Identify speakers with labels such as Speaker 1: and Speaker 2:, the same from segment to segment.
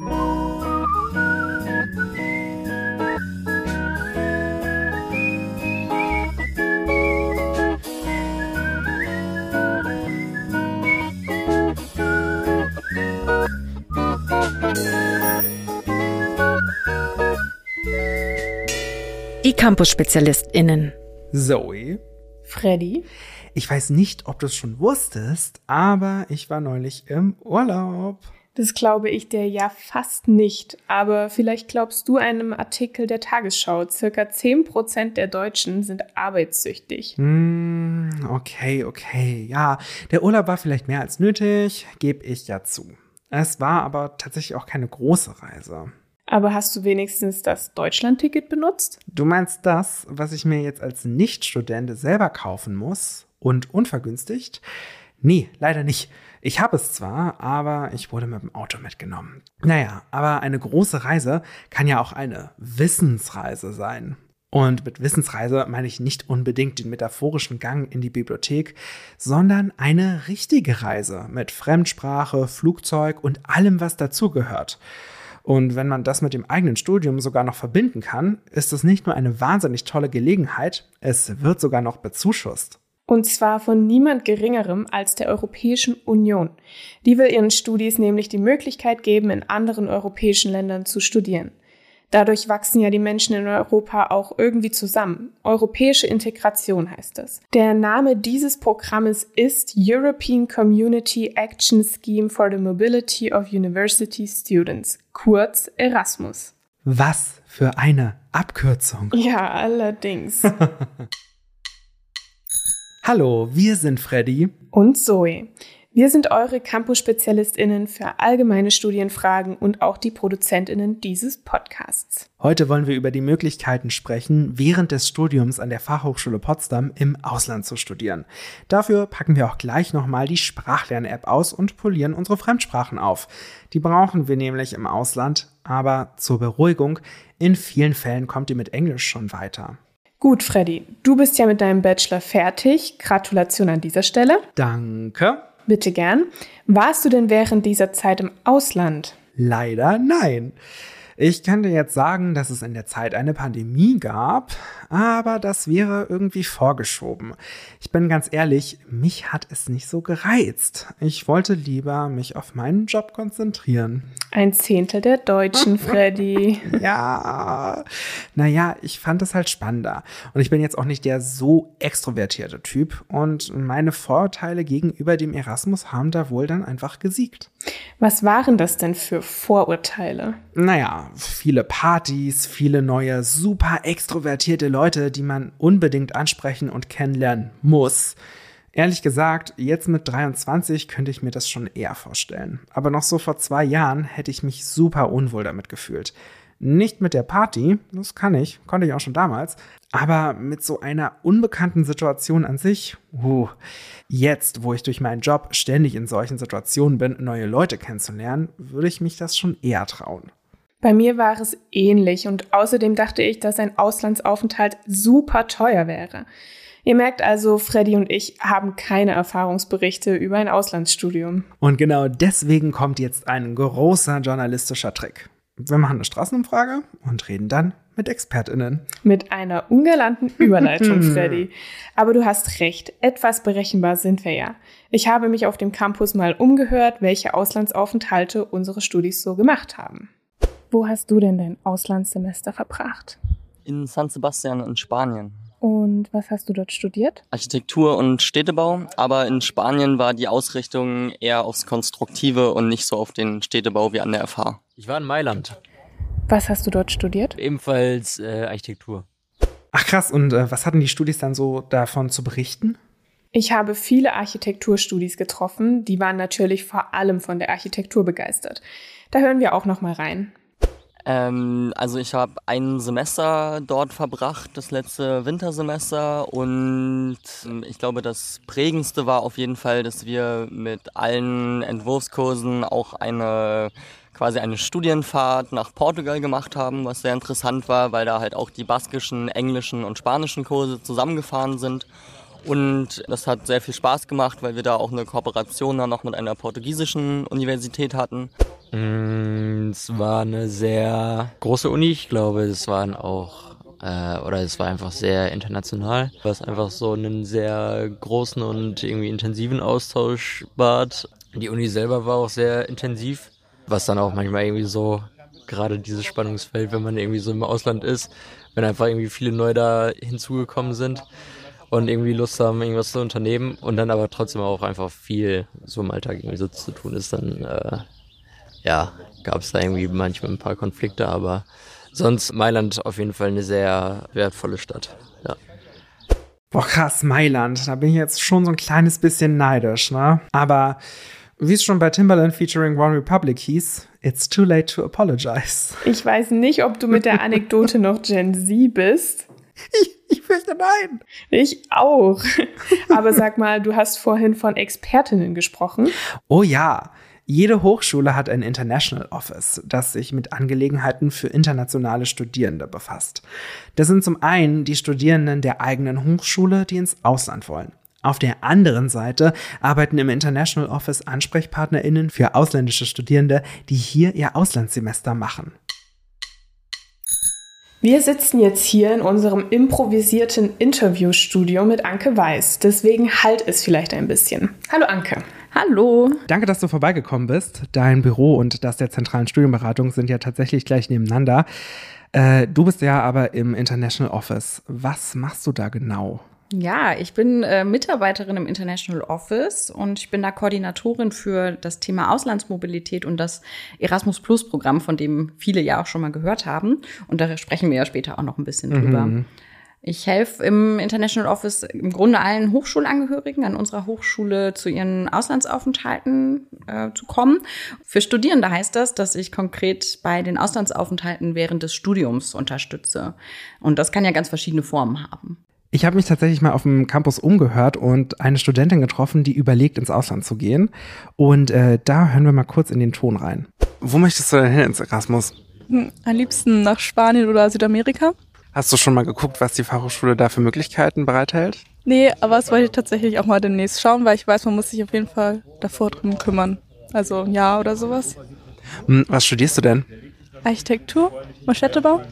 Speaker 1: Die Campus-SpezialistInnen.
Speaker 2: Zoe.
Speaker 3: Freddy.
Speaker 2: Ich weiß nicht, ob du es schon wusstest, aber ich war neulich im Urlaub.
Speaker 3: Das glaube ich dir ja fast nicht, aber vielleicht glaubst du einem Artikel der Tagesschau. Circa 10% der Deutschen sind arbeitssüchtig.
Speaker 2: Hm, okay, okay. Ja, der Urlaub war vielleicht mehr als nötig, gebe ich ja zu. Es war aber tatsächlich auch keine große Reise.
Speaker 3: Aber hast du wenigstens das Deutschlandticket benutzt?
Speaker 2: Du meinst das, was ich mir jetzt als Nichtstudent selber kaufen muss und unvergünstigt? Nee, leider nicht. Ich habe es zwar, aber ich wurde mit dem Auto mitgenommen. Naja, aber eine große Reise kann ja auch eine Wissensreise sein. Und mit Wissensreise meine ich nicht unbedingt den metaphorischen Gang in die Bibliothek, sondern eine richtige Reise mit Fremdsprache, Flugzeug und allem, was dazugehört. Und wenn man das mit dem eigenen Studium sogar noch verbinden kann, ist es nicht nur eine wahnsinnig tolle Gelegenheit, es wird sogar noch bezuschusst.
Speaker 3: Und zwar von niemand Geringerem als der Europäischen Union. Die will ihren Studis nämlich die Möglichkeit geben, in anderen europäischen Ländern zu studieren. Dadurch wachsen ja die Menschen in Europa auch irgendwie zusammen. Europäische Integration heißt es. Der Name dieses Programmes ist European Community Action Scheme for the Mobility of University Students, kurz Erasmus.
Speaker 2: Was für eine Abkürzung.
Speaker 3: Ja, allerdings.
Speaker 2: Hallo, wir sind Freddy
Speaker 3: und Zoe. Wir sind eure Campus-SpezialistInnen für allgemeine Studienfragen und auch die ProduzentInnen dieses Podcasts.
Speaker 2: Heute wollen wir über die Möglichkeiten sprechen, während des Studiums an der Fachhochschule Potsdam im Ausland zu studieren. Dafür packen wir auch gleich nochmal die Sprachlern-App aus und polieren unsere Fremdsprachen auf. Die brauchen wir nämlich im Ausland, aber zur Beruhigung, in vielen Fällen kommt ihr mit Englisch schon weiter.
Speaker 3: Gut, Freddy, du bist ja mit deinem Bachelor fertig. Gratulation an dieser Stelle.
Speaker 2: Danke.
Speaker 3: Bitte gern. Warst du denn während dieser Zeit im Ausland?
Speaker 2: Leider nein. Ich dir jetzt sagen, dass es in der Zeit eine Pandemie gab, aber das wäre irgendwie vorgeschoben. Ich bin ganz ehrlich, mich hat es nicht so gereizt. Ich wollte lieber mich auf meinen Job konzentrieren.
Speaker 3: Ein Zehntel der Deutschen, Freddy.
Speaker 2: ja, naja, ich fand es halt spannender. Und ich bin jetzt auch nicht der so extrovertierte Typ. Und meine Vorurteile gegenüber dem Erasmus haben da wohl dann einfach gesiegt.
Speaker 3: Was waren das denn für Vorurteile?
Speaker 2: Naja, viele Partys, viele neue, super extrovertierte Leute, die man unbedingt ansprechen und kennenlernen muss. Ehrlich gesagt, jetzt mit 23 könnte ich mir das schon eher vorstellen. Aber noch so vor zwei Jahren hätte ich mich super unwohl damit gefühlt. Nicht mit der Party, das kann ich, konnte ich auch schon damals, aber mit so einer unbekannten Situation an sich, uh, jetzt, wo ich durch meinen Job ständig in solchen Situationen bin, neue Leute kennenzulernen, würde ich mich das schon eher trauen.
Speaker 3: Bei mir war es ähnlich und außerdem dachte ich, dass ein Auslandsaufenthalt super teuer wäre. Ihr merkt also, Freddy und ich haben keine Erfahrungsberichte über ein Auslandsstudium.
Speaker 2: Und genau deswegen kommt jetzt ein großer journalistischer Trick. Wir machen eine Straßenumfrage und reden dann mit ExpertInnen.
Speaker 3: Mit einer ungalanten Überleitung, Freddy. Aber du hast recht, etwas berechenbar sind wir ja. Ich habe mich auf dem Campus mal umgehört, welche Auslandsaufenthalte unsere Studis so gemacht haben. Wo hast du denn dein Auslandssemester verbracht?
Speaker 4: In San Sebastian in Spanien.
Speaker 3: Und was hast du dort studiert?
Speaker 4: Architektur und Städtebau, aber in Spanien war die Ausrichtung eher aufs Konstruktive und nicht so auf den Städtebau wie an der FH.
Speaker 5: Ich war in Mailand.
Speaker 3: Was hast du dort studiert?
Speaker 5: Ebenfalls äh, Architektur.
Speaker 2: Ach krass, und äh, was hatten die Studis dann so davon zu berichten?
Speaker 3: Ich habe viele Architekturstudis getroffen, die waren natürlich vor allem von der Architektur begeistert. Da hören wir auch noch mal rein.
Speaker 4: Ähm, also ich habe ein Semester dort verbracht, das letzte Wintersemester und ähm, ich glaube, das prägendste war auf jeden Fall, dass wir mit allen Entwurfskursen auch eine quasi eine Studienfahrt nach Portugal gemacht haben, was sehr interessant war, weil da halt auch die baskischen, englischen und spanischen Kurse zusammengefahren sind. Und das hat sehr viel Spaß gemacht, weil wir da auch eine Kooperation dann noch mit einer portugiesischen Universität hatten.
Speaker 5: Mm, Es war eine sehr große Uni, ich glaube, es waren auch, äh, oder es war einfach sehr international, was einfach so einen sehr großen und irgendwie intensiven Austausch bat. Die Uni selber war auch sehr intensiv, was dann auch manchmal irgendwie so, gerade dieses Spannungsfeld, wenn man irgendwie so im Ausland ist, wenn einfach irgendwie viele neu da hinzugekommen sind und irgendwie Lust haben, irgendwas zu unternehmen und dann aber trotzdem auch einfach viel so im Alltag irgendwie so zu tun ist, dann äh, ja, gab es da irgendwie manchmal ein paar Konflikte, aber sonst Mailand auf jeden Fall eine sehr wertvolle Stadt. Ja.
Speaker 2: Boah, krass, Mailand. Da bin ich jetzt schon so ein kleines bisschen neidisch, ne? Aber wie es schon bei Timbaland featuring One Republic hieß, it's too late to apologize.
Speaker 3: Ich weiß nicht, ob du mit der Anekdote noch Gen Z bist.
Speaker 2: Ich, ich fürchte nein.
Speaker 3: Ich auch. Aber sag mal, du hast vorhin von Expertinnen gesprochen.
Speaker 2: Oh ja. Jede Hochschule hat ein International Office, das sich mit Angelegenheiten für internationale Studierende befasst. Das sind zum einen die Studierenden der eigenen Hochschule, die ins Ausland wollen. Auf der anderen Seite arbeiten im International Office AnsprechpartnerInnen für ausländische Studierende, die hier ihr Auslandssemester machen.
Speaker 3: Wir sitzen jetzt hier in unserem improvisierten Interviewstudio mit Anke Weiß. Deswegen halt es vielleicht ein bisschen. Hallo Anke.
Speaker 6: Hallo.
Speaker 2: Danke, dass du vorbeigekommen bist. Dein Büro und das der zentralen Studienberatung sind ja tatsächlich gleich nebeneinander. Äh, du bist ja aber im International Office. Was machst du da genau?
Speaker 6: Ja, ich bin äh, Mitarbeiterin im International Office und ich bin da Koordinatorin für das Thema Auslandsmobilität und das Erasmus Plus Programm, von dem viele ja auch schon mal gehört haben. Und da sprechen wir ja später auch noch ein bisschen drüber. Ich helfe im International Office im Grunde allen Hochschulangehörigen an unserer Hochschule zu ihren Auslandsaufenthalten äh, zu kommen. Für Studierende heißt das, dass ich konkret bei den Auslandsaufenthalten während des Studiums unterstütze. Und das kann ja ganz verschiedene Formen haben.
Speaker 2: Ich habe mich tatsächlich mal auf dem Campus umgehört und eine Studentin getroffen, die überlegt, ins Ausland zu gehen. Und äh, da hören wir mal kurz in den Ton rein. Wo möchtest du denn hin ins Erasmus?
Speaker 7: Hm, Am liebsten nach Spanien oder Südamerika.
Speaker 2: Hast du schon mal geguckt, was die Fachhochschule da für Möglichkeiten bereithält?
Speaker 7: Nee, aber das wollte ich tatsächlich auch mal demnächst schauen, weil ich weiß, man muss sich auf jeden Fall davor drum kümmern. Also ein Jahr oder sowas.
Speaker 2: Hm, Was studierst du denn?
Speaker 7: Architektur, Maschettebau,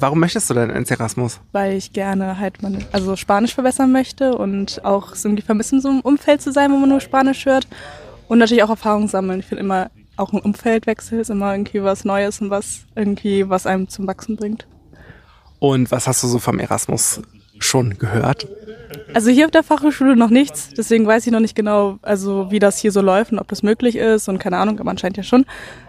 Speaker 2: Warum möchtest du denn ins Erasmus?
Speaker 7: weil ich gerne halt meine, also Spanisch verbessern möchte und auch so irgendwie vermissen, so einem Umfeld zu sein, wo man nur Spanisch hört. Und natürlich auch Erfahrung sammeln. Ich finde immer, auch ein Umfeldwechsel ist immer irgendwie was Neues und was irgendwie, was einem zum Wachsen bringt.
Speaker 2: Und was hast du so vom Erasmus schon gehört?
Speaker 7: Also hier auf der Fachhochschule noch nichts, deswegen weiß ich noch nicht genau, also wie das hier so läuft und ob das möglich ist und keine Ahnung, aber anscheinend ja schon.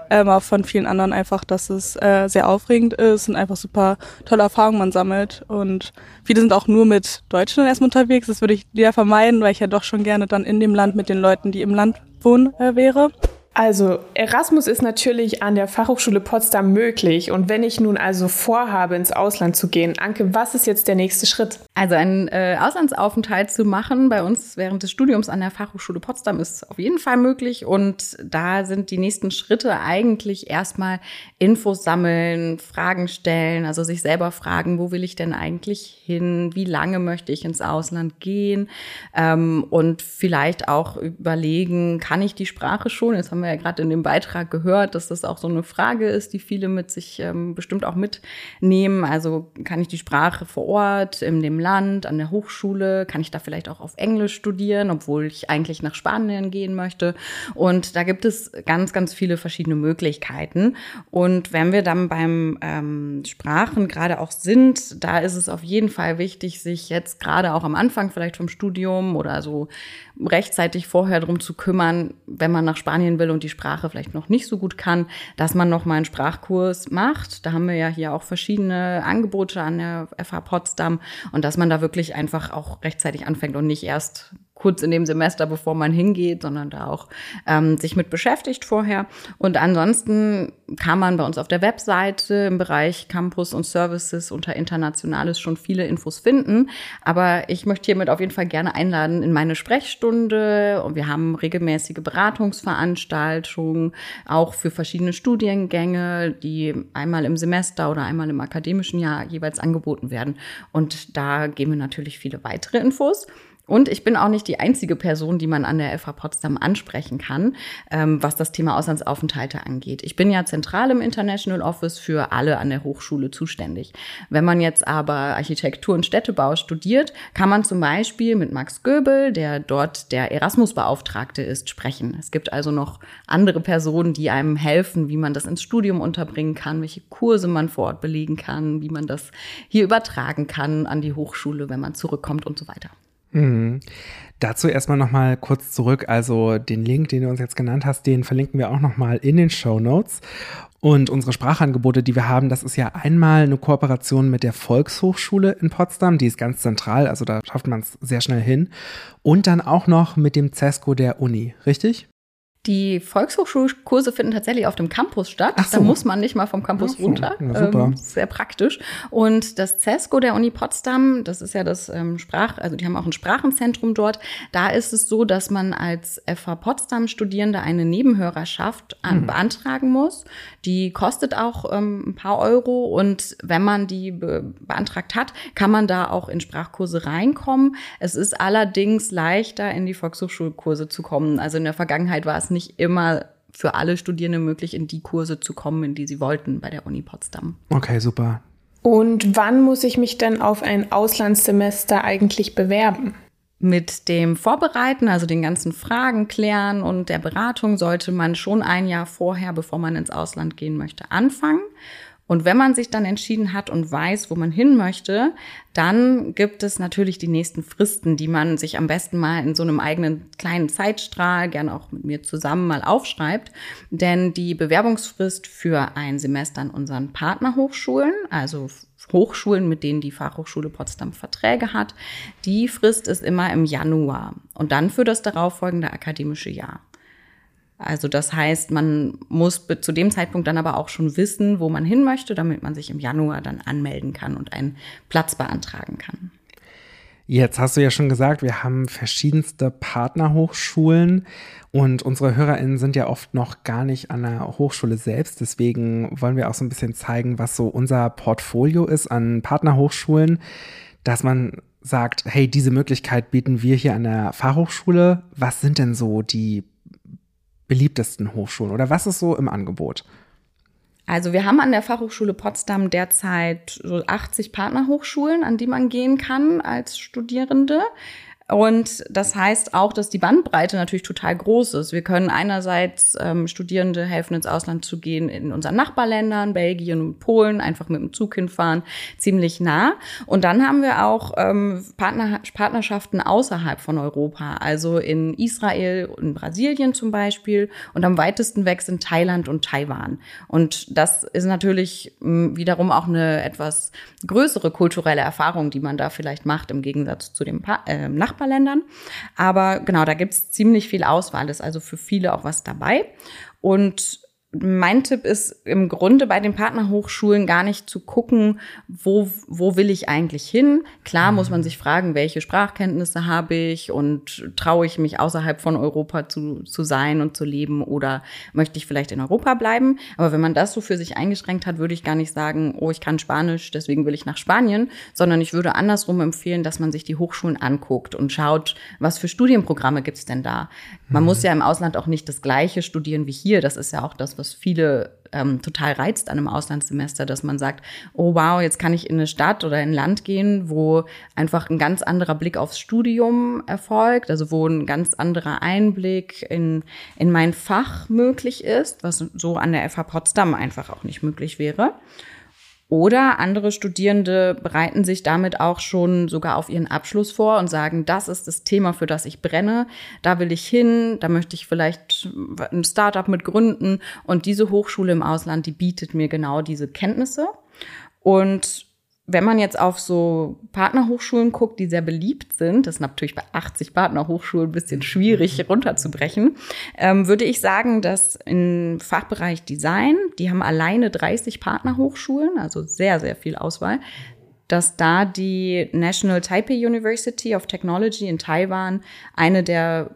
Speaker 7: Ähm, aber von vielen anderen einfach, dass es äh, sehr aufregend ist und einfach super tolle Erfahrungen man sammelt. Und viele sind auch nur mit Deutschen erstmal unterwegs. Das würde ich eher vermeiden, weil ich ja doch schon gerne dann in dem Land mit den Leuten, die im Land wohnen, äh, wäre.
Speaker 3: Also, Erasmus ist natürlich an der Fachhochschule Potsdam möglich. Und wenn ich nun also vorhabe, ins Ausland zu gehen, Anke, was ist jetzt der nächste Schritt?
Speaker 6: Also einen äh, Auslandsaufenthalt zu machen bei uns während des Studiums an der Fachhochschule Potsdam ist auf jeden Fall möglich. Und da sind die nächsten Schritte eigentlich erstmal Infos sammeln, Fragen stellen, also sich selber fragen, wo will ich denn eigentlich hin, wie lange möchte ich ins Ausland gehen ähm, und vielleicht auch überlegen, kann ich die Sprache schon? Jetzt haben wir ja gerade in dem Beitrag gehört, dass das auch so eine Frage ist, die viele mit sich ähm, bestimmt auch mitnehmen. Also kann ich die Sprache vor Ort, in dem Land, an der Hochschule, kann ich da vielleicht auch auf Englisch studieren, obwohl ich eigentlich nach Spanien gehen möchte. Und da gibt es ganz, ganz viele verschiedene Möglichkeiten. Und wenn wir dann beim ähm, Sprachen gerade auch sind, da ist es auf jeden Fall wichtig, sich jetzt gerade auch am Anfang vielleicht vom Studium oder so rechtzeitig vorher drum zu kümmern, wenn man nach Spanien will und die Sprache vielleicht noch nicht so gut kann, dass man noch mal einen Sprachkurs macht. Da haben wir ja hier auch verschiedene Angebote an der FH Potsdam und dass man da wirklich einfach auch rechtzeitig anfängt und nicht erst kurz in dem Semester, bevor man hingeht, sondern da auch ähm, sich mit beschäftigt vorher. Und ansonsten kann man bei uns auf der Webseite im Bereich Campus und Services unter Internationales schon viele Infos finden. Aber ich möchte hiermit auf jeden Fall gerne einladen in meine Sprechstunde. Und wir haben regelmäßige Beratungsveranstaltungen, auch für verschiedene Studiengänge, die einmal im Semester oder einmal im akademischen Jahr jeweils angeboten werden. Und da geben wir natürlich viele weitere Infos. Und ich bin auch nicht die einzige Person, die man an der FH Potsdam ansprechen kann, ähm, was das Thema Auslandsaufenthalte angeht. Ich bin ja zentral im International Office für alle an der Hochschule zuständig. Wenn man jetzt aber Architektur und Städtebau studiert, kann man zum Beispiel mit Max Göbel, der dort der Erasmus-Beauftragte ist, sprechen. Es gibt also noch andere Personen, die einem helfen, wie man das ins Studium unterbringen kann, welche Kurse man vor Ort belegen kann, wie man das hier übertragen kann an die Hochschule, wenn man zurückkommt und so weiter.
Speaker 2: Mhm. Dazu erstmal nochmal kurz zurück. Also den Link, den du uns jetzt genannt hast, den verlinken wir auch nochmal in den Show Notes. Und unsere Sprachangebote, die wir haben, das ist ja einmal eine Kooperation mit der Volkshochschule in Potsdam, die ist ganz zentral, also da schafft man es sehr schnell hin. Und dann auch noch mit dem CESCO der Uni, richtig?
Speaker 6: Die Volkshochschulkurse finden tatsächlich auf dem Campus statt. So. Da muss man nicht mal vom Campus so. runter. Ja, super. Ähm, sehr praktisch. Und das CESCO der Uni Potsdam, das ist ja das ähm, Sprach, also die haben auch ein Sprachenzentrum dort. Da ist es so, dass man als FH Potsdam Studierende eine Nebenhörerschaft an, mhm. beantragen muss. Die kostet auch ähm, ein paar Euro. Und wenn man die be beantragt hat, kann man da auch in Sprachkurse reinkommen. Es ist allerdings leichter, in die Volkshochschulkurse zu kommen. Also in der Vergangenheit war es nicht immer für alle Studierende möglich, in die Kurse zu kommen, in die sie wollten bei der Uni Potsdam.
Speaker 2: Okay, super.
Speaker 3: Und wann muss ich mich denn auf ein Auslandssemester eigentlich bewerben?
Speaker 6: Mit dem Vorbereiten, also den ganzen Fragen klären und der Beratung sollte man schon ein Jahr vorher, bevor man ins Ausland gehen möchte, anfangen. Und wenn man sich dann entschieden hat und weiß, wo man hin möchte, dann gibt es natürlich die nächsten Fristen, die man sich am besten mal in so einem eigenen kleinen Zeitstrahl, gerne auch mit mir zusammen mal aufschreibt. Denn die Bewerbungsfrist für ein Semester an unseren Partnerhochschulen, also Hochschulen, mit denen die Fachhochschule Potsdam Verträge hat, die Frist ist immer im Januar und dann für das darauffolgende akademische Jahr. Also das heißt, man muss zu dem Zeitpunkt dann aber auch schon wissen, wo man hin möchte, damit man sich im Januar dann anmelden kann und einen Platz beantragen kann.
Speaker 2: Jetzt hast du ja schon gesagt, wir haben verschiedenste Partnerhochschulen und unsere HörerInnen sind ja oft noch gar nicht an der Hochschule selbst. Deswegen wollen wir auch so ein bisschen zeigen, was so unser Portfolio ist an Partnerhochschulen, dass man sagt, hey, diese Möglichkeit bieten wir hier an der Fachhochschule. Was sind denn so die beliebtesten Hochschulen oder was ist so im Angebot?
Speaker 6: Also wir haben an der Fachhochschule Potsdam derzeit so 80 Partnerhochschulen, an die man gehen kann als Studierende. Und das heißt auch, dass die Bandbreite natürlich total groß ist. Wir können einerseits ähm, Studierende helfen, ins Ausland zu gehen, in unseren Nachbarländern, Belgien und Polen, einfach mit dem Zug hinfahren, ziemlich nah. Und dann haben wir auch ähm, Partner, Partnerschaften außerhalb von Europa, also in Israel und Brasilien zum Beispiel. Und am weitesten weg sind Thailand und Taiwan. Und das ist natürlich mh, wiederum auch eine etwas größere kulturelle Erfahrung, die man da vielleicht macht, im Gegensatz zu dem pa äh, Nachbarn. Nachbarländern. Aber genau, da gibt es ziemlich viel Auswahl, ist also für viele auch was dabei. Und mein Tipp ist im Grunde bei den Partnerhochschulen gar nicht zu gucken, wo, wo will ich eigentlich hin. Klar muss man sich fragen, welche Sprachkenntnisse habe ich und traue ich mich außerhalb von Europa zu, zu sein und zu leben oder möchte ich vielleicht in Europa bleiben. Aber wenn man das so für sich eingeschränkt hat, würde ich gar nicht sagen, oh, ich kann Spanisch, deswegen will ich nach Spanien, sondern ich würde andersrum empfehlen, dass man sich die Hochschulen anguckt und schaut, was für Studienprogramme gibt's denn da. Man mhm. muss ja im Ausland auch nicht das Gleiche studieren wie hier. Das ist ja auch das, was viele ähm, total reizt an einem Auslandssemester, dass man sagt, oh wow, jetzt kann ich in eine Stadt oder in ein Land gehen, wo einfach ein ganz anderer Blick aufs Studium erfolgt, also wo ein ganz anderer Einblick in, in mein Fach möglich ist, was so an der FH Potsdam einfach auch nicht möglich wäre. Oder andere Studierende bereiten sich damit auch schon sogar auf ihren Abschluss vor und sagen, das ist das Thema, für das ich brenne, da will ich hin, da möchte ich vielleicht ein Startup mit gründen. Und diese Hochschule im Ausland, die bietet mir genau diese Kenntnisse. Und wenn man jetzt auf so Partnerhochschulen guckt, die sehr beliebt sind, das ist natürlich bei 80 Partnerhochschulen ein bisschen schwierig runterzubrechen, ähm, würde ich sagen, dass im Fachbereich Design, die haben alleine 30 Partnerhochschulen, also sehr, sehr viel Auswahl, dass da die National Taipei University of Technology in Taiwan eine der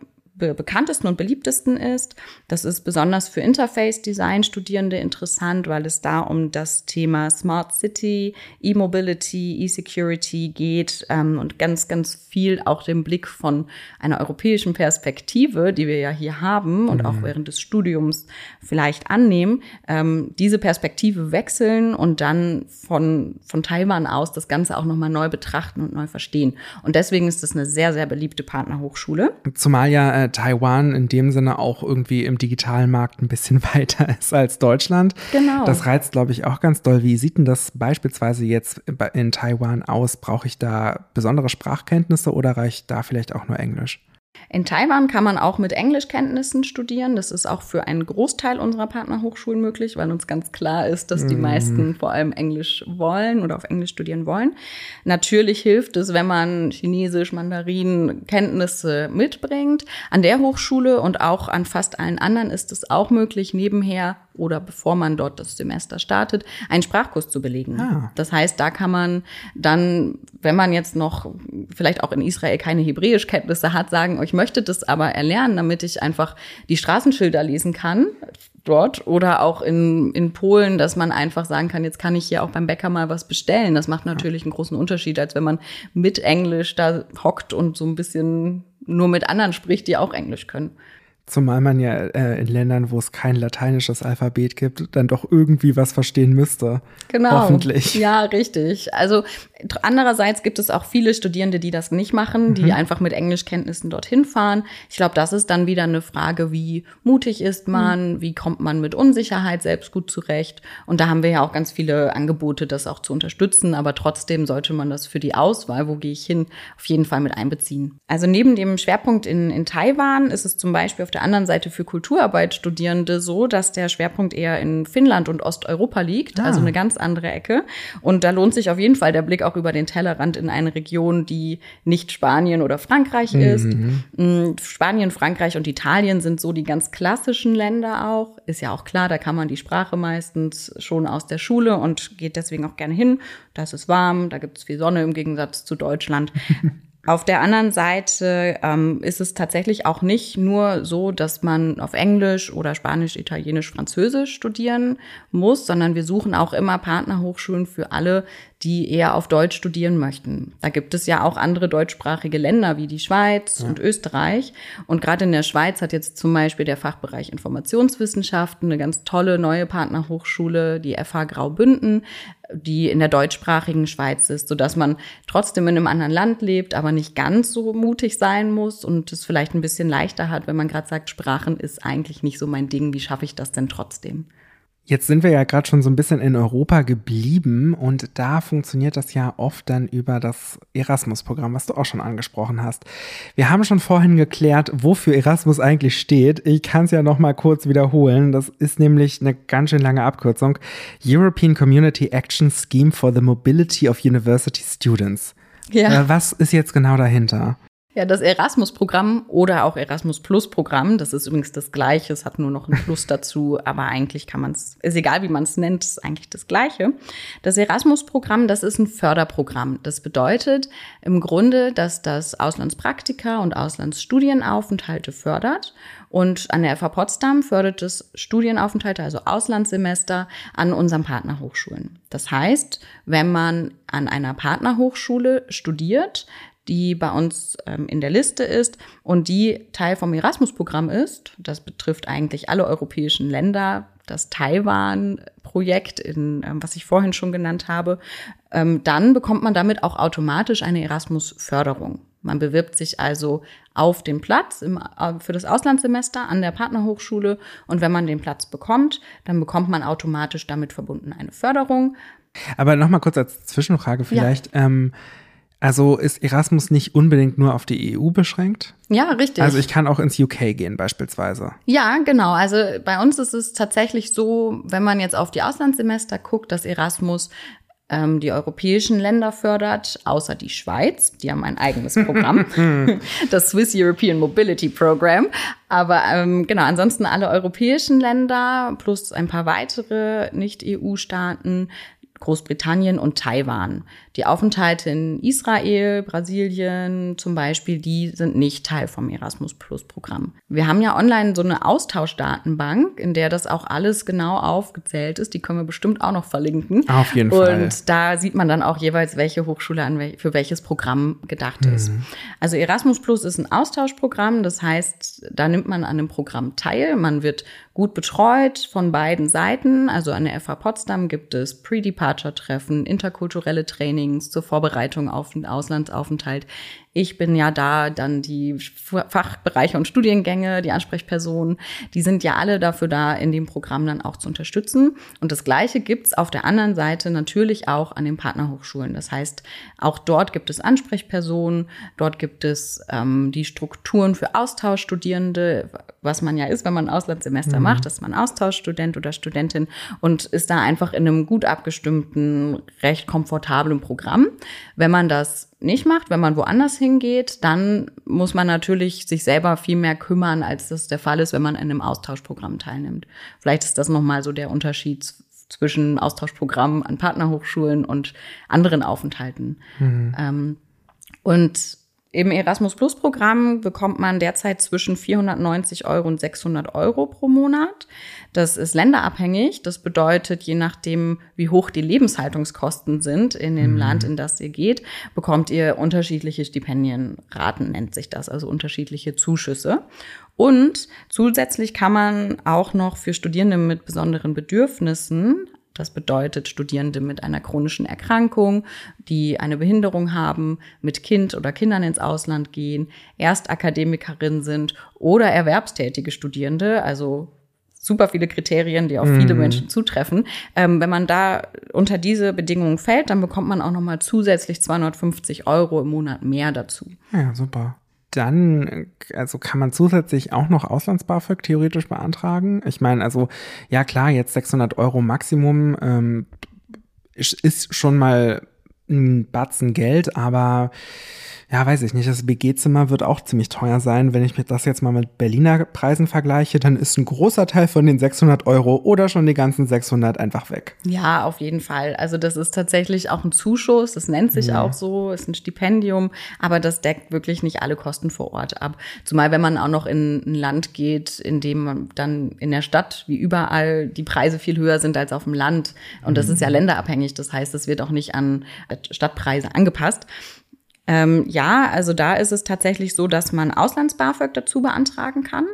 Speaker 6: be bekanntesten und beliebtesten ist. Das ist besonders für Interface-Design-Studierende interessant, weil es da um das Thema Smart City, E-Mobility, E-Security geht ähm, und ganz, ganz viel auch den Blick von einer europäischen Perspektive, die wir ja hier haben und mhm. auch während des Studiums vielleicht annehmen, ähm, diese Perspektive wechseln und dann von, von Taiwan aus das Ganze auch nochmal neu betrachten und neu verstehen. Und deswegen ist das eine sehr, sehr beliebte Partnerhochschule.
Speaker 2: Zumal ja äh, Taiwan in dem Sinne auch irgendwie im digitalen Markt ein bisschen weiter ist als Deutschland.
Speaker 6: Genau.
Speaker 2: Das reizt, glaube ich, auch ganz doll. Wie sieht denn das beispielsweise jetzt in Taiwan aus? Brauche ich da besondere Sprachkenntnisse oder reicht da vielleicht auch nur Englisch?
Speaker 6: In Taiwan kann man auch mit Englischkenntnissen studieren. Das ist auch für einen Großteil unserer Partnerhochschulen möglich, weil uns ganz klar ist, dass die mm. meisten vor allem Englisch wollen oder auf Englisch studieren wollen. Natürlich hilft es, wenn man Chinesisch, Mandarin, Kenntnisse mitbringt. An der Hochschule und auch an fast allen anderen ist es auch möglich, nebenher oder bevor man dort das Semester startet, einen Sprachkurs zu belegen. Ah. Das heißt, da kann man dann, wenn man jetzt noch vielleicht auch in Israel keine Hebräischkenntnisse hat, sagen, ich möchte das aber erlernen, damit ich einfach die Straßenschilder lesen kann dort oder auch in, in Polen, dass man einfach sagen kann, jetzt kann ich hier auch beim Bäcker mal was bestellen. Das macht natürlich einen großen Unterschied, als wenn man mit Englisch da hockt und so ein bisschen nur mit anderen spricht, die auch Englisch können.
Speaker 2: Zumal man ja äh, in Ländern, wo es kein lateinisches Alphabet gibt, dann doch irgendwie was verstehen müsste.
Speaker 6: Genau.
Speaker 2: Hoffentlich.
Speaker 6: Ja, richtig. Also andererseits gibt es auch viele Studierende, die das nicht machen, die mhm. einfach mit Englischkenntnissen dorthin fahren. Ich glaube, das ist dann wieder eine Frage, wie mutig ist man, mhm. wie kommt man mit Unsicherheit selbst gut zurecht. Und da haben wir ja auch ganz viele Angebote, das auch zu unterstützen. Aber trotzdem sollte man das für die Auswahl, wo gehe ich hin, auf jeden Fall mit einbeziehen. Also neben dem Schwerpunkt in, in Taiwan ist es zum Beispiel auf der anderen Seite für Kulturarbeitstudierende so, dass der Schwerpunkt eher in Finnland und Osteuropa liegt, ah. also eine ganz andere Ecke. Und da lohnt sich auf jeden Fall der Blick auch über den Tellerrand in eine Region, die nicht Spanien oder Frankreich mhm. ist. Mm, Spanien, Frankreich und Italien sind so die ganz klassischen Länder auch. Ist ja auch klar, da kann man die Sprache meistens schon aus der Schule und geht deswegen auch gerne hin. Da ist es warm, da gibt es viel Sonne im Gegensatz zu Deutschland. Auf der anderen Seite ähm, ist es tatsächlich auch nicht nur so, dass man auf Englisch oder Spanisch, Italienisch, Französisch studieren muss, sondern wir suchen auch immer Partnerhochschulen für alle, die eher auf Deutsch studieren möchten. Da gibt es ja auch andere deutschsprachige Länder wie die Schweiz ja. und Österreich. Und gerade in der Schweiz hat jetzt zum Beispiel der Fachbereich Informationswissenschaften eine ganz tolle neue Partnerhochschule, die FH Graubünden, die in der deutschsprachigen Schweiz ist, so dass man trotzdem in einem anderen Land lebt, aber nicht ganz so mutig sein muss und es vielleicht ein bisschen leichter hat, wenn man gerade sagt, Sprachen ist eigentlich nicht so mein Ding. Wie schaffe ich das denn trotzdem?
Speaker 2: Jetzt sind wir ja gerade schon so ein bisschen in Europa geblieben und da funktioniert das ja oft dann über das Erasmus-Programm, was du auch schon angesprochen hast. Wir haben schon vorhin geklärt, wofür Erasmus eigentlich steht. Ich kann es ja noch mal kurz wiederholen. Das ist nämlich eine ganz schön lange Abkürzung. European Community Action Scheme for the Mobility of University Students. Ja. Äh, was ist jetzt genau dahinter?
Speaker 6: Ja, das Erasmus-Programm oder auch Erasmus Plus-Programm, das ist übrigens das Gleiche, es hat nur noch ein Plus dazu, aber eigentlich kann man es, ist egal wie man es nennt, ist eigentlich das Gleiche. Das Erasmus-Programm, das ist ein Förderprogramm. Das bedeutet im Grunde, dass das Auslandspraktika und Auslandsstudienaufenthalte fördert und an der FH Potsdam fördert es Studienaufenthalte, also Auslandssemester, an unseren Partnerhochschulen. Das heißt, wenn man an einer Partnerhochschule studiert, die bei uns ähm, in der Liste ist und die Teil vom Erasmus-Programm ist. Das betrifft eigentlich alle europäischen Länder. Das Taiwan-Projekt, in, ähm, was ich vorhin schon genannt habe. Ähm, dann bekommt man damit auch automatisch eine Erasmus-Förderung. Man bewirbt sich also auf den Platz im, äh, für das Auslandssemester an der Partnerhochschule und wenn man den Platz bekommt, dann bekommt man automatisch damit verbunden eine Förderung.
Speaker 2: Aber nochmal kurz als Zwischenfrage vielleicht. Ja. Ähm, also ist Erasmus nicht unbedingt nur auf die EU beschränkt?
Speaker 6: Ja, richtig.
Speaker 2: Also ich kann auch ins UK gehen beispielsweise.
Speaker 6: Ja, genau. Also bei uns ist es tatsächlich so, wenn man jetzt auf die Auslandssemester guckt, dass Erasmus ähm, die europäischen Länder fördert, außer die Schweiz. Die haben ein eigenes Programm, das Swiss European Mobility Program. Aber ähm, genau, ansonsten alle europäischen Länder plus ein paar weitere Nicht-EU-Staaten Großbritannien und Taiwan. Die Aufenthalte in Israel, Brasilien zum Beispiel, die sind nicht Teil vom Erasmus Plus Programm. Wir haben ja online so eine Austauschdatenbank, in der das auch alles genau aufgezählt ist. Die können wir bestimmt auch noch verlinken.
Speaker 2: Auf jeden Fall.
Speaker 6: Und da sieht man dann auch jeweils, welche Hochschule wel für welches Programm gedacht ist.
Speaker 2: Mhm.
Speaker 6: Also Erasmus Plus ist ein Austauschprogramm. Das heißt, da nimmt man an dem Programm teil. Man wird gut betreut von beiden Seiten. Also an der FH Potsdam gibt es Pre-Departure-Treffen, interkulturelle Trainings zur Vorbereitung auf den Auslandsaufenthalt. Ich bin ja da dann die Fachbereiche und Studiengänge, die Ansprechpersonen, die sind ja alle dafür da, in dem Programm dann auch zu unterstützen. Und das Gleiche gibt's auf der anderen Seite natürlich auch an den Partnerhochschulen. Das heißt, auch dort gibt es Ansprechpersonen, dort gibt es ähm, die Strukturen für Austauschstudierende, was man ja ist, wenn man ein Auslandssemester mhm. macht, ist man Austauschstudent oder Studentin und ist da einfach in einem gut abgestimmten, recht komfortablen Programm. Wenn man das nicht macht, wenn man woanders hingeht, dann muss man natürlich sich selber viel mehr kümmern, als das der Fall ist, wenn man in einem Austauschprogramm teilnimmt. Vielleicht ist das nochmal so der Unterschied zwischen Austauschprogrammen an Partnerhochschulen und anderen Aufenthalten. Mhm. Ähm, und im Erasmus Plus Programm bekommt man derzeit zwischen 490 Euro und 600 Euro pro Monat. Das ist länderabhängig. Das bedeutet, je nachdem, wie hoch die Lebenshaltungskosten sind in dem mhm. Land, in das ihr geht, bekommt ihr unterschiedliche Stipendienraten, nennt sich das, also unterschiedliche Zuschüsse. Und zusätzlich kann man auch noch für Studierende mit besonderen Bedürfnissen das bedeutet Studierende mit einer chronischen Erkrankung, die eine Behinderung haben, mit Kind oder Kindern ins Ausland gehen, Erstakademikerin sind oder erwerbstätige Studierende, also super viele Kriterien, die auf mhm. viele Menschen zutreffen. Ähm, wenn man da unter diese Bedingungen fällt, dann bekommt man auch noch mal zusätzlich 250 Euro im Monat mehr dazu.
Speaker 2: Ja, super dann, also kann man zusätzlich auch noch Auslands-BAföG theoretisch beantragen. Ich meine, also ja klar, jetzt 600 Euro Maximum ähm, ist schon mal ein Batzen Geld, aber ja, weiß ich nicht, das BG-Zimmer wird auch ziemlich teuer sein. Wenn ich mir das jetzt mal mit Berliner Preisen vergleiche, dann ist ein großer Teil von den 600 Euro oder schon die ganzen 600 einfach weg.
Speaker 6: Ja, auf jeden Fall. Also das ist tatsächlich auch ein Zuschuss, das nennt sich ja. auch so, ist ein Stipendium, aber das deckt wirklich nicht alle Kosten vor Ort ab. Zumal wenn man auch noch in ein Land geht, in dem man dann in der Stadt wie überall die Preise viel höher sind als auf dem Land. Und das ist ja mhm. länderabhängig. Das heißt, es wird auch nicht an Stadtpreise angepasst. Ähm, ja, also da ist es tatsächlich so, dass man Auslands-BAföG dazu beantragen kann.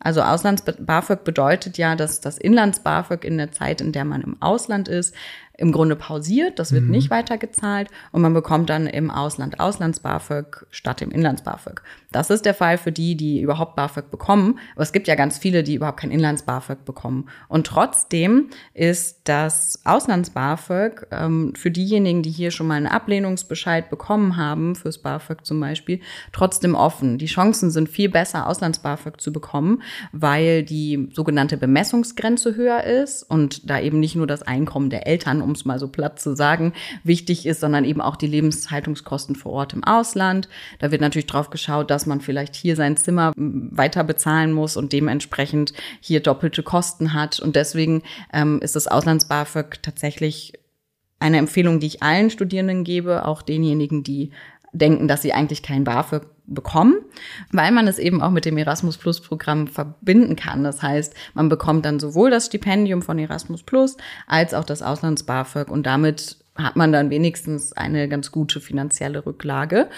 Speaker 6: Also Auslands-BAföG bedeutet ja, dass das Inlands-BAföG in der Zeit, in der man im Ausland ist, im Grunde pausiert, das wird mhm. nicht weitergezahlt und man bekommt dann im Ausland Auslands-BAföG statt im Inlands-BAföG. Das ist der Fall für die, die überhaupt BAföG bekommen. Aber es gibt ja ganz viele, die überhaupt kein Inlands-BAföG bekommen. Und trotzdem ist das Auslands-BAföG ähm, für diejenigen, die hier schon mal einen Ablehnungsbescheid bekommen haben, fürs BAföG zum Beispiel, trotzdem offen. Die Chancen sind viel besser, Auslands-BAföG zu bekommen, weil die sogenannte Bemessungsgrenze höher ist und da eben nicht nur das Einkommen der Eltern um es mal so platt zu sagen, wichtig ist, sondern eben auch die Lebenshaltungskosten vor Ort im Ausland. Da wird natürlich drauf geschaut, dass man vielleicht hier sein Zimmer weiter bezahlen muss und dementsprechend hier doppelte Kosten hat. Und deswegen ähm, ist das Auslands-BAföG tatsächlich eine Empfehlung, die ich allen Studierenden gebe, auch denjenigen, die denken, dass sie eigentlich kein BAföG bekommen, weil man es eben auch mit dem Erasmus Plus Programm verbinden kann. Das heißt, man bekommt dann sowohl das Stipendium von Erasmus Plus als auch das Auslands BAföG und damit hat man dann wenigstens eine ganz gute finanzielle Rücklage.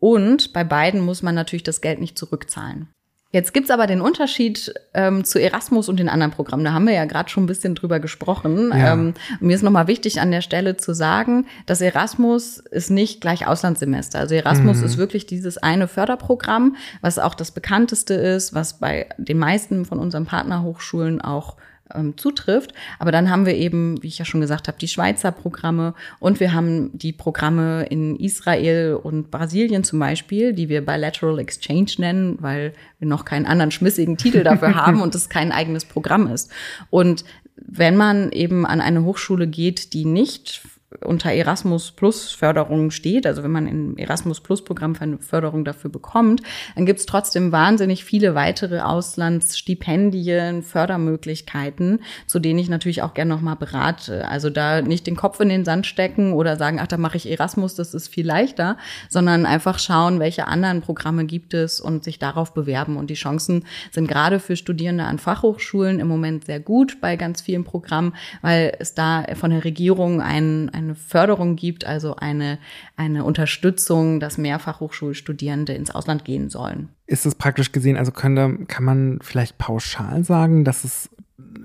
Speaker 6: Und bei beiden muss man natürlich das Geld nicht zurückzahlen. Jetzt gibt's aber den Unterschied ähm, zu Erasmus und den anderen Programmen. Da haben wir ja gerade schon ein bisschen drüber gesprochen. Ja. Ähm, mir ist nochmal wichtig an der Stelle zu sagen, dass Erasmus ist nicht gleich Auslandssemester. Also Erasmus mhm. ist wirklich dieses eine Förderprogramm, was auch das bekannteste ist, was bei den meisten von unseren Partnerhochschulen auch ähm, zutrifft. Aber dann haben wir eben, wie ich ja schon gesagt habe, die Schweizer Programme und wir haben die Programme in Israel und Brasilien zum Beispiel, die wir Bilateral Exchange nennen, weil wir noch keinen anderen schmissigen Titel dafür haben und es kein eigenes Programm ist. Und wenn man eben an eine Hochschule geht, die nicht unter Erasmus Plus Förderung steht, also wenn man im Erasmus Plus Programm Förderung dafür bekommt, dann gibt es trotzdem wahnsinnig viele weitere Auslandsstipendien, Fördermöglichkeiten, zu denen ich natürlich auch gerne nochmal berate. Also da nicht den Kopf in den Sand stecken oder sagen, ach, da mache ich Erasmus, das ist viel leichter, sondern einfach schauen, welche anderen Programme gibt es und sich darauf bewerben. Und die Chancen sind gerade für Studierende an Fachhochschulen im Moment sehr gut bei ganz vielen Programmen, weil es da von der Regierung ein eine Förderung gibt, also eine, eine Unterstützung, dass mehr Fachhochschulstudierende ins Ausland gehen sollen.
Speaker 2: Ist es praktisch gesehen, also könnte, kann man vielleicht pauschal sagen, dass es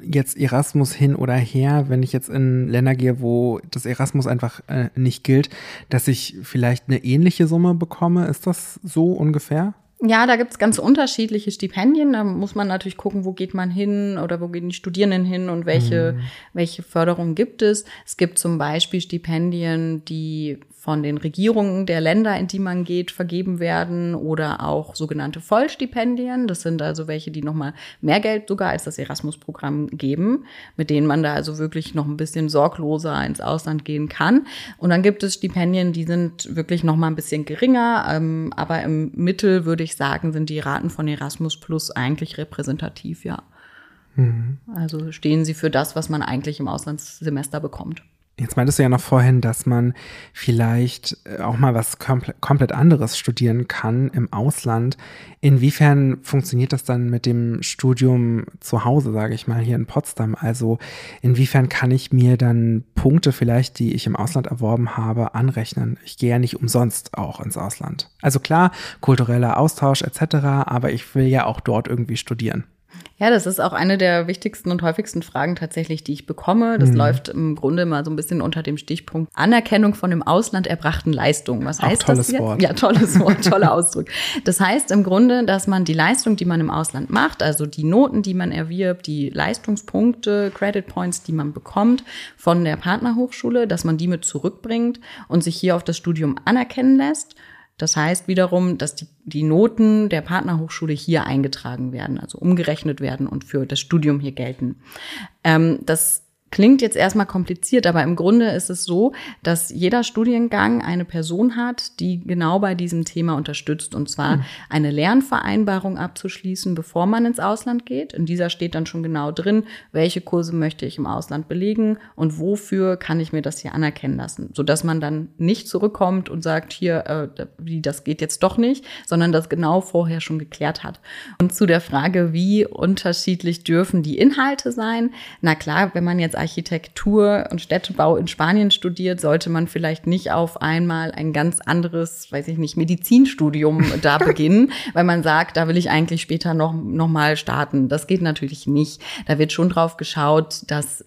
Speaker 2: jetzt Erasmus hin oder her, wenn ich jetzt in Länder gehe, wo das Erasmus einfach äh, nicht gilt, dass ich vielleicht eine ähnliche Summe bekomme? Ist das so ungefähr?
Speaker 6: Ja, da gibt's ganz unterschiedliche Stipendien. Da muss man natürlich gucken, wo geht man hin oder wo gehen die Studierenden hin und welche, mhm. welche Förderung gibt es. Es gibt zum Beispiel Stipendien, die von den Regierungen der Länder, in die man geht, vergeben werden oder auch sogenannte Vollstipendien. Das sind also welche, die nochmal mehr Geld sogar als das Erasmus-Programm geben, mit denen man da also wirklich noch ein bisschen sorgloser ins Ausland gehen kann. Und dann gibt es Stipendien, die sind wirklich nochmal ein bisschen geringer, ähm, aber im Mittel würde ich sagen, sind die Raten von Erasmus Plus eigentlich repräsentativ, ja. Mhm. Also stehen sie für das, was man eigentlich im Auslandssemester bekommt.
Speaker 2: Jetzt meintest du ja noch vorhin, dass man vielleicht äh, auch mal was komple komplett anderes studieren kann im Ausland. Inwiefern funktioniert das dann mit dem Studium zu Hause, sage ich mal, hier in Potsdam? Also inwiefern kann ich mir dann Punkte vielleicht, die ich im Ausland erworben habe, anrechnen? Ich gehe ja nicht umsonst auch ins Ausland. Also klar, kultureller Austausch etc., aber ich will ja auch dort irgendwie studieren.
Speaker 6: Ja, das ist auch eine der wichtigsten und häufigsten Fragen tatsächlich, die ich bekomme. Das mhm. läuft im Grunde mal so ein bisschen unter dem Stichpunkt Anerkennung von im Ausland erbrachten Leistungen. Was heißt auch
Speaker 2: tolles
Speaker 6: das jetzt?
Speaker 2: Wort.
Speaker 6: Ja, tolles Wort, toller Ausdruck. Das heißt im Grunde, dass man die Leistung, die man im Ausland macht, also die Noten, die man erwirbt, die Leistungspunkte, Credit Points, die man bekommt von der Partnerhochschule, dass man die mit zurückbringt und sich hier auf das Studium anerkennen lässt das heißt wiederum, dass die, die Noten der Partnerhochschule hier eingetragen werden, also umgerechnet werden und für das Studium hier gelten. Ähm, das Klingt jetzt erstmal kompliziert, aber im Grunde ist es so, dass jeder Studiengang eine Person hat, die genau bei diesem Thema unterstützt. Und zwar mhm. eine Lernvereinbarung abzuschließen, bevor man ins Ausland geht. In dieser steht dann schon genau drin, welche Kurse möchte ich im Ausland belegen und wofür kann ich mir das hier anerkennen lassen. Sodass man dann nicht zurückkommt und sagt, hier, äh, wie, das geht jetzt doch nicht, sondern das genau vorher schon geklärt hat. Und zu der Frage, wie unterschiedlich dürfen die Inhalte sein? Na klar, wenn man jetzt Architektur und Städtebau in Spanien studiert, sollte man vielleicht nicht auf einmal ein ganz anderes, weiß ich nicht, Medizinstudium da beginnen, weil man sagt, da will ich eigentlich später noch, noch mal starten. Das geht natürlich nicht. Da wird schon drauf geschaut, dass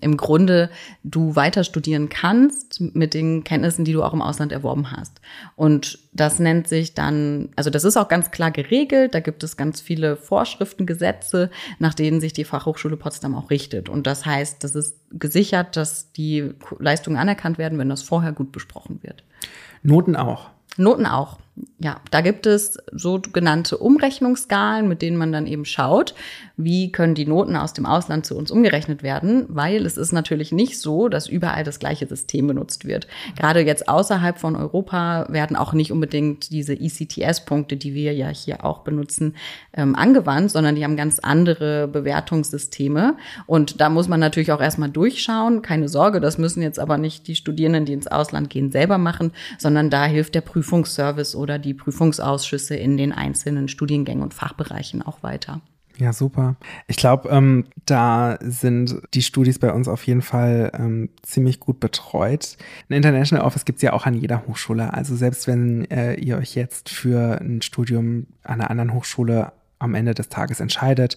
Speaker 6: im Grunde du weiter studieren kannst mit den Kenntnissen, die du auch im Ausland erworben hast. Und das nennt sich dann, also das ist auch ganz klar geregelt, da gibt es ganz viele Vorschriften, Gesetze, nach denen sich die Fachhochschule Potsdam auch richtet. Und das heißt, das ist gesichert, dass die Leistungen anerkannt werden, wenn das vorher gut besprochen wird.
Speaker 2: Noten auch.
Speaker 6: Noten auch. Ja, da gibt es sogenannte Umrechnungsskalen, mit denen man dann eben schaut, wie können die Noten aus dem Ausland zu uns umgerechnet werden, weil es ist natürlich nicht so, dass überall das gleiche System benutzt wird. Gerade jetzt außerhalb von Europa werden auch nicht unbedingt diese ECTS-Punkte, die wir ja hier auch benutzen, ähm, angewandt, sondern die haben ganz andere Bewertungssysteme. Und da muss man natürlich auch erstmal durchschauen. Keine Sorge, das müssen jetzt aber nicht die Studierenden, die ins Ausland gehen, selber machen, sondern da hilft der Prüfungsservice oder die Prüfungsausschüsse in den einzelnen Studiengängen und Fachbereichen auch weiter.
Speaker 2: Ja, super. Ich glaube, ähm, da sind die Studis bei uns auf jeden Fall ähm, ziemlich gut betreut. Ein International Office gibt es ja auch an jeder Hochschule. Also selbst wenn äh, ihr euch jetzt für ein Studium an einer anderen Hochschule am Ende des Tages entscheidet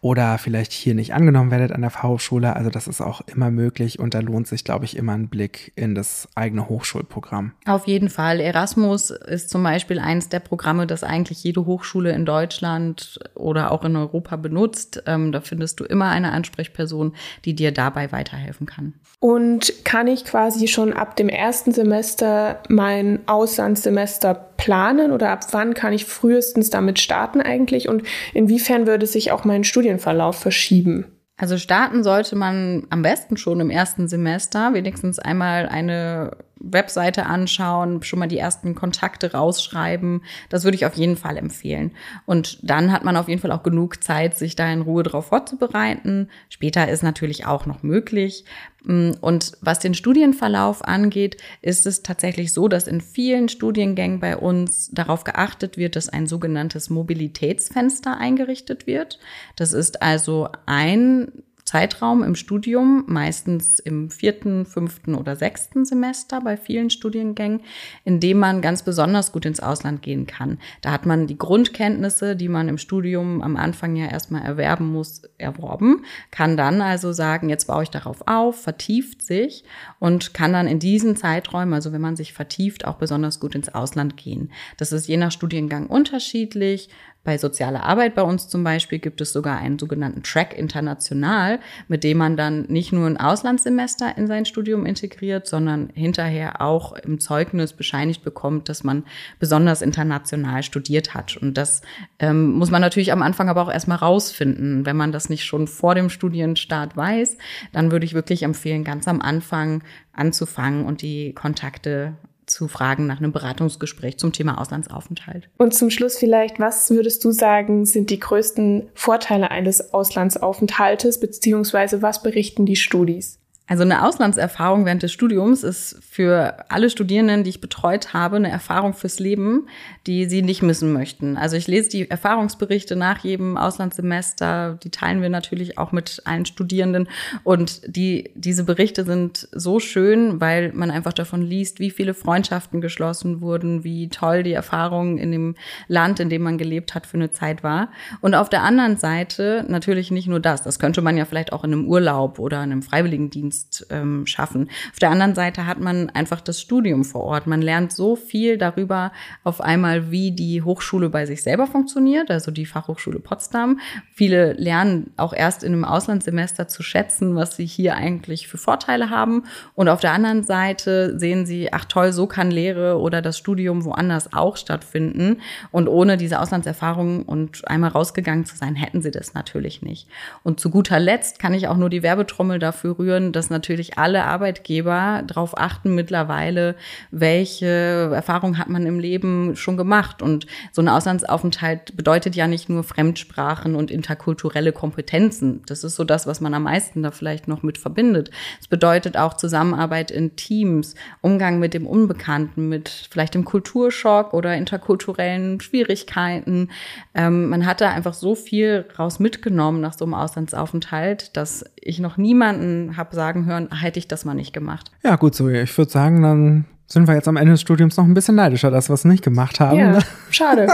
Speaker 2: oder vielleicht hier nicht angenommen werdet an der Fachhochschule. Also das ist auch immer möglich und da lohnt sich, glaube ich, immer ein Blick in das eigene Hochschulprogramm.
Speaker 6: Auf jeden Fall. Erasmus ist zum Beispiel eines der Programme, das eigentlich jede Hochschule in Deutschland oder auch in Europa benutzt. Ähm, da findest du immer eine Ansprechperson, die dir dabei weiterhelfen kann.
Speaker 3: Und kann ich quasi schon ab dem ersten Semester mein Auslandssemester planen oder ab wann kann ich frühestens damit starten eigentlich und inwiefern würde sich auch mein Studienverlauf verschieben?
Speaker 6: Also starten sollte man am besten schon im ersten Semester, wenigstens einmal eine Webseite anschauen, schon mal die ersten Kontakte rausschreiben. Das würde ich auf jeden Fall empfehlen. Und dann hat man auf jeden Fall auch genug Zeit, sich da in Ruhe drauf vorzubereiten. Später ist natürlich auch noch möglich. Und was den Studienverlauf angeht, ist es tatsächlich so, dass in vielen Studiengängen bei uns darauf geachtet wird, dass ein sogenanntes Mobilitätsfenster eingerichtet wird. Das ist also ein Zeitraum im Studium, meistens im vierten, fünften oder sechsten Semester bei vielen Studiengängen, in dem man ganz besonders gut ins Ausland gehen kann. Da hat man die Grundkenntnisse, die man im Studium am Anfang ja erstmal erwerben muss, erworben, kann dann also sagen, jetzt baue ich darauf auf, vertieft sich und kann dann in diesen Zeiträumen, also wenn man sich vertieft, auch besonders gut ins Ausland gehen. Das ist je nach Studiengang unterschiedlich. Bei sozialer Arbeit bei uns zum Beispiel gibt es sogar einen sogenannten Track International, mit dem man dann nicht nur ein Auslandssemester in sein Studium integriert, sondern hinterher auch im Zeugnis bescheinigt bekommt, dass man besonders international studiert hat. Und das ähm, muss man natürlich am Anfang aber auch erstmal rausfinden. Wenn man das nicht schon vor dem Studienstart weiß, dann würde ich wirklich empfehlen, ganz am Anfang anzufangen und die Kontakte zu fragen nach einem Beratungsgespräch zum Thema Auslandsaufenthalt.
Speaker 3: Und zum Schluss vielleicht, was würdest du sagen, sind die größten Vorteile eines Auslandsaufenthaltes, beziehungsweise was berichten die Studis?
Speaker 6: Also eine Auslandserfahrung während des Studiums ist für alle Studierenden, die ich betreut habe, eine Erfahrung fürs Leben, die sie nicht missen möchten. Also ich lese die Erfahrungsberichte nach jedem Auslandssemester, die teilen wir natürlich auch mit allen Studierenden und die diese Berichte sind so schön, weil man einfach davon liest, wie viele Freundschaften geschlossen wurden, wie toll die Erfahrung in dem Land, in dem man gelebt hat, für eine Zeit war. Und auf der anderen Seite natürlich nicht nur das, das könnte man ja vielleicht auch in einem Urlaub oder in einem Freiwilligendienst Kunst ähm, schaffen. Auf der anderen Seite hat man einfach das Studium vor Ort. Man lernt so viel darüber auf einmal, wie die Hochschule bei sich selber funktioniert, also die Fachhochschule Potsdam. Viele lernen auch erst in einem Auslandssemester zu schätzen, was sie hier eigentlich für Vorteile haben. Und auf der anderen Seite sehen sie, ach toll, so kann Lehre oder das Studium woanders auch stattfinden. Und ohne diese Auslandserfahrung und einmal rausgegangen zu sein, hätten sie das natürlich nicht. Und zu guter Letzt kann ich auch nur die Werbetrommel dafür rühren, dass dass natürlich alle Arbeitgeber darauf achten mittlerweile, welche Erfahrung hat man im Leben schon gemacht. Und so ein Auslandsaufenthalt bedeutet ja nicht nur Fremdsprachen und interkulturelle Kompetenzen. Das ist so das, was man am meisten da vielleicht noch mit verbindet. Es bedeutet auch Zusammenarbeit in Teams, Umgang mit dem Unbekannten, mit vielleicht dem Kulturschock oder interkulturellen Schwierigkeiten. Ähm, man hat da einfach so viel raus mitgenommen nach so einem Auslandsaufenthalt, dass ich noch niemanden habe sagen hören, hätte ich das mal nicht gemacht.
Speaker 2: Ja, gut, so. Ich würde sagen, dann sind wir jetzt am Ende des Studiums noch ein bisschen neidischer, dass wir es nicht gemacht haben.
Speaker 3: Ja, schade.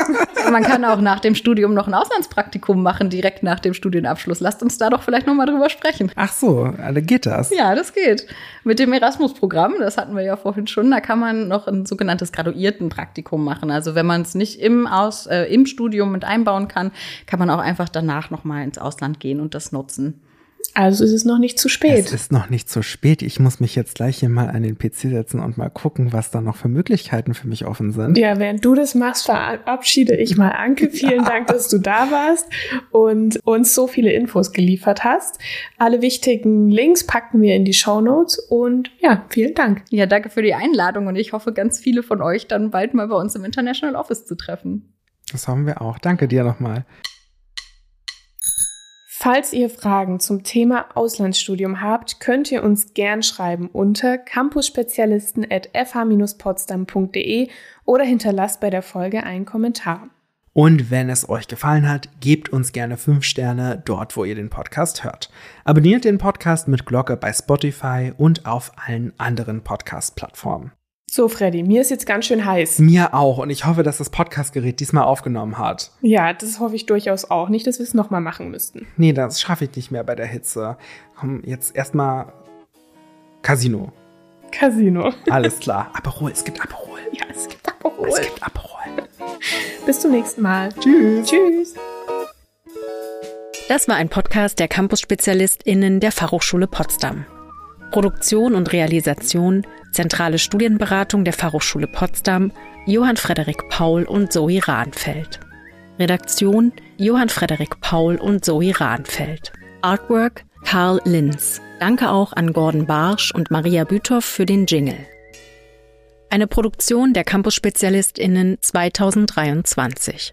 Speaker 6: Man kann auch nach dem Studium noch ein Auslandspraktikum machen, direkt nach dem Studienabschluss. Lasst uns da doch vielleicht noch mal drüber sprechen.
Speaker 2: Ach so, also geht das?
Speaker 6: Ja, das geht. Mit dem Erasmus-Programm, das hatten wir ja vorhin schon, da kann man noch ein sogenanntes Graduiertenpraktikum machen. Also wenn man es nicht im, Aus, äh, im Studium mit einbauen kann, kann man auch einfach danach noch mal ins Ausland gehen und das nutzen.
Speaker 3: Also ist es noch nicht zu spät.
Speaker 2: Es ist noch nicht zu spät. Ich muss mich jetzt gleich hier mal an den PC setzen und mal gucken, was da noch für Möglichkeiten für mich offen sind.
Speaker 3: Ja, während du das machst, verabschiede ich mal Anke. Vielen Dank, dass du da warst und uns so viele Infos geliefert hast. Alle wichtigen Links packen wir in die Show Notes und ja, vielen Dank.
Speaker 6: Ja, danke für die Einladung und ich hoffe, ganz viele von euch dann bald mal bei uns im International Office zu treffen.
Speaker 2: Das haben wir auch. Danke dir nochmal.
Speaker 3: Falls ihr Fragen zum Thema Auslandsstudium habt, könnt ihr uns gern schreiben unter campusspezialisten.fh-potsdam.de oder hinterlasst bei der Folge einen Kommentar.
Speaker 2: Und wenn es euch gefallen hat, gebt uns gerne 5 Sterne dort, wo ihr den Podcast hört. Abonniert den Podcast mit Glocke bei Spotify und auf allen anderen Podcast-Plattformen.
Speaker 3: So, Freddy, mir ist jetzt ganz schön heiß.
Speaker 2: Mir auch. Und ich hoffe, dass das Podcastgerät diesmal aufgenommen hat.
Speaker 3: Ja, das hoffe ich durchaus auch. Nicht, dass wir es nochmal machen müssten.
Speaker 2: Nee, das schaffe ich nicht mehr bei der Hitze. Komm, jetzt erstmal Casino.
Speaker 3: Casino.
Speaker 2: Alles klar. Aperol, es gibt Aperol.
Speaker 3: Ja, es gibt Aperol.
Speaker 2: Es gibt Aperol.
Speaker 3: Bis zum nächsten Mal.
Speaker 2: Tschüss.
Speaker 3: Tschüss.
Speaker 1: Das war ein Podcast der Campus-SpezialistInnen der Fachhochschule Potsdam. Produktion und Realisation, zentrale Studienberatung der Fachhochschule Potsdam, Johann Frederik Paul und Zoe Rahnfeld. Redaktion Johann Frederik Paul und Zoe Rahnfeld. Artwork Karl Linz. Danke auch an Gordon Barsch und Maria Büthoff für den Jingle. Eine Produktion der Campus-SpezialistInnen 2023.